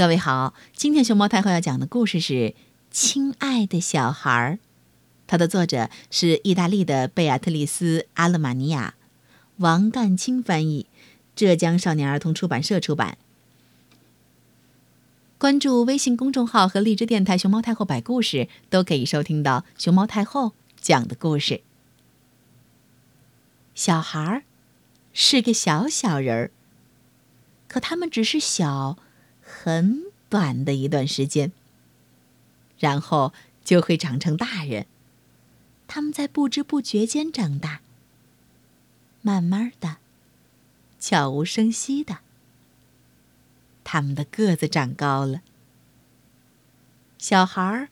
各位好，今天熊猫太后要讲的故事是《亲爱的小孩儿》，它的作者是意大利的贝亚特丽斯·阿勒玛尼亚，王干清翻译，浙江少年儿童出版社出版。关注微信公众号和荔枝电台“熊猫太后摆故事”，都可以收听到熊猫太后讲的故事。小孩儿是个小小人儿，可他们只是小。很短的一段时间，然后就会长成大人。他们在不知不觉间长大，慢慢的，悄无声息的，他们的个子长高了。小孩儿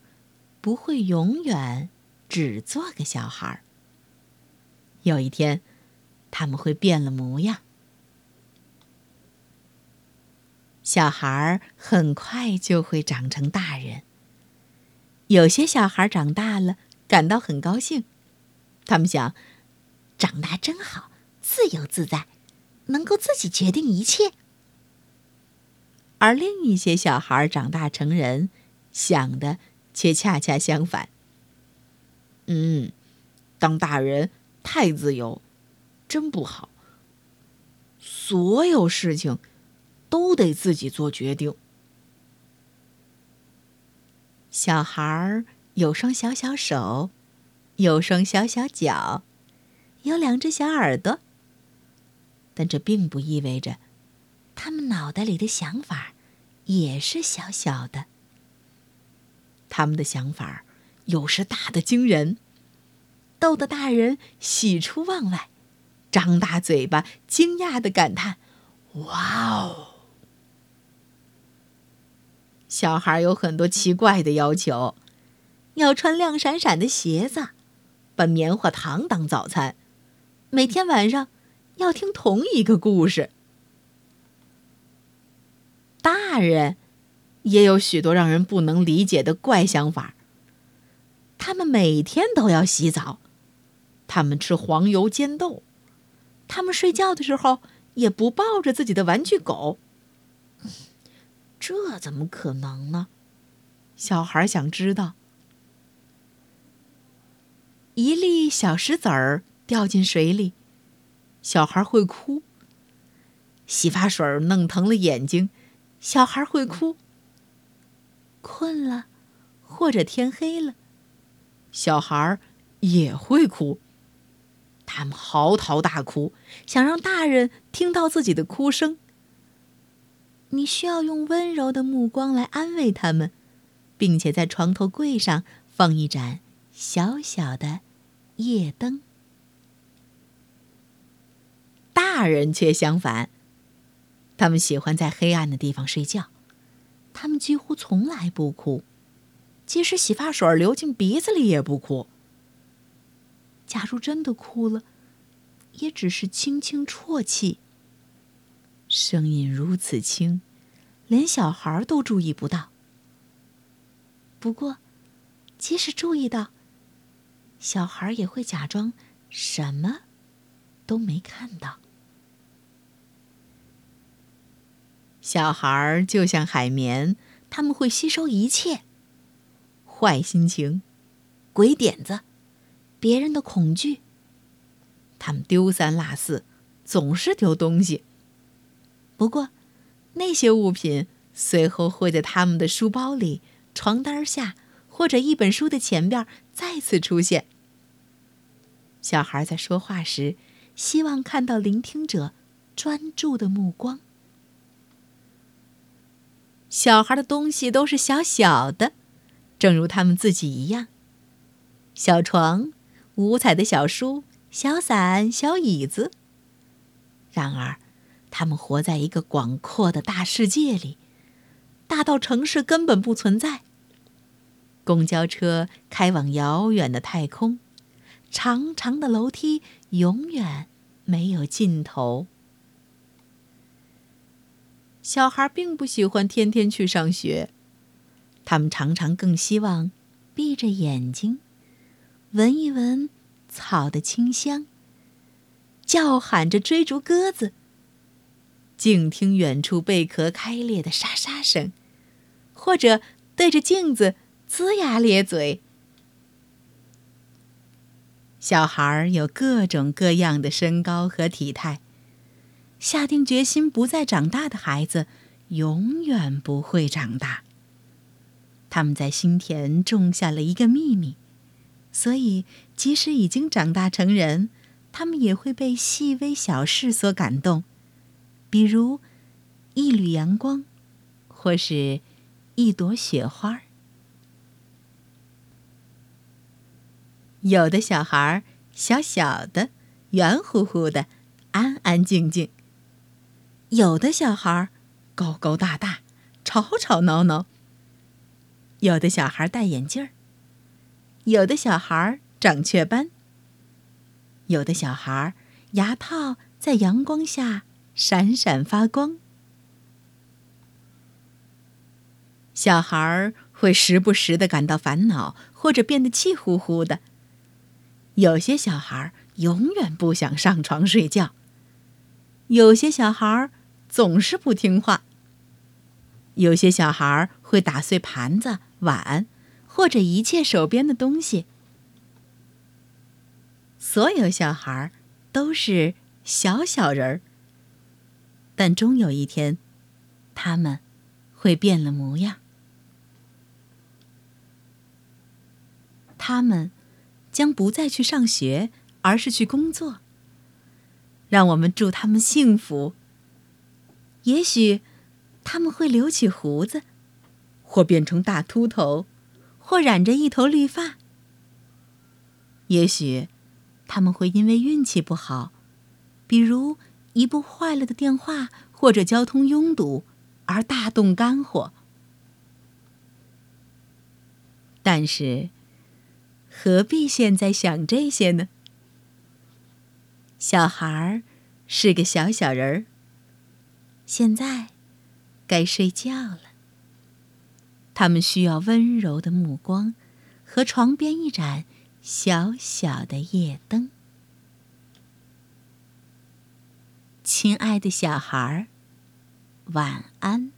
不会永远只做个小孩儿。有一天，他们会变了模样。小孩儿很快就会长成大人。有些小孩长大了，感到很高兴，他们想，长大真好，自由自在，能够自己决定一切。而另一些小孩长大成人，想的却恰恰相反。嗯，当大人太自由，真不好。所有事情。都得自己做决定。小孩儿有双小小手，有双小小脚，有两只小耳朵。但这并不意味着，他们脑袋里的想法也是小小的。他们的想法有时大的惊人，逗得大人喜出望外，张大嘴巴，惊讶的感叹：“哇哦！”小孩有很多奇怪的要求，要穿亮闪闪的鞋子，把棉花糖当早餐，每天晚上要听同一个故事。大人也有许多让人不能理解的怪想法。他们每天都要洗澡，他们吃黄油煎豆，他们睡觉的时候也不抱着自己的玩具狗。这怎么可能呢？小孩想知道。一粒小石子儿掉进水里，小孩会哭。洗发水弄疼了眼睛，小孩会哭。困了，或者天黑了，小孩也会哭。他们嚎啕大哭，想让大人听到自己的哭声。你需要用温柔的目光来安慰他们，并且在床头柜上放一盏小小的夜灯。大人却相反，他们喜欢在黑暗的地方睡觉，他们几乎从来不哭，即使洗发水流进鼻子里也不哭。假如真的哭了，也只是轻轻啜泣。声音如此轻，连小孩都注意不到。不过，即使注意到，小孩也会假装什么都没看到。小孩就像海绵，他们会吸收一切：坏心情、鬼点子、别人的恐惧。他们丢三落四，总是丢东西。不过，那些物品随后会在他们的书包里、床单下或者一本书的前边再次出现。小孩在说话时，希望看到聆听者专注的目光。小孩的东西都是小小的，正如他们自己一样：小床、五彩的小书、小伞、小椅子。然而。他们活在一个广阔的大世界里，大到城市根本不存在。公交车开往遥远的太空，长长的楼梯永远没有尽头。小孩并不喜欢天天去上学，他们常常更希望闭着眼睛，闻一闻草的清香，叫喊着追逐鸽子。静听远处贝壳开裂的沙沙声，或者对着镜子龇牙咧嘴。小孩有各种各样的身高和体态，下定决心不再长大的孩子，永远不会长大。他们在心田种下了一个秘密，所以即使已经长大成人，他们也会被细微小事所感动，比如一缕阳光，或是一朵雪花。有的小孩小小的、圆乎乎的、安安静静；有的小孩高高大大、吵吵闹闹；有的小孩戴眼镜儿；有的小孩长雀斑；有的小孩牙套在阳光下闪闪发光。小孩会时不时的感到烦恼，或者变得气呼呼的。有些小孩永远不想上床睡觉，有些小孩总是不听话，有些小孩会打碎盘子、碗或者一切手边的东西。所有小孩都是小小人儿，但终有一天，他们会变了模样，他们。将不再去上学，而是去工作。让我们祝他们幸福。也许他们会留起胡子，或变成大秃头，或染着一头绿发。也许他们会因为运气不好，比如一部坏了的电话或者交通拥堵，而大动肝火。但是。何必现在想这些呢？小孩是个小小人儿，现在该睡觉了。他们需要温柔的目光和床边一盏小小的夜灯。亲爱的小孩儿，晚安。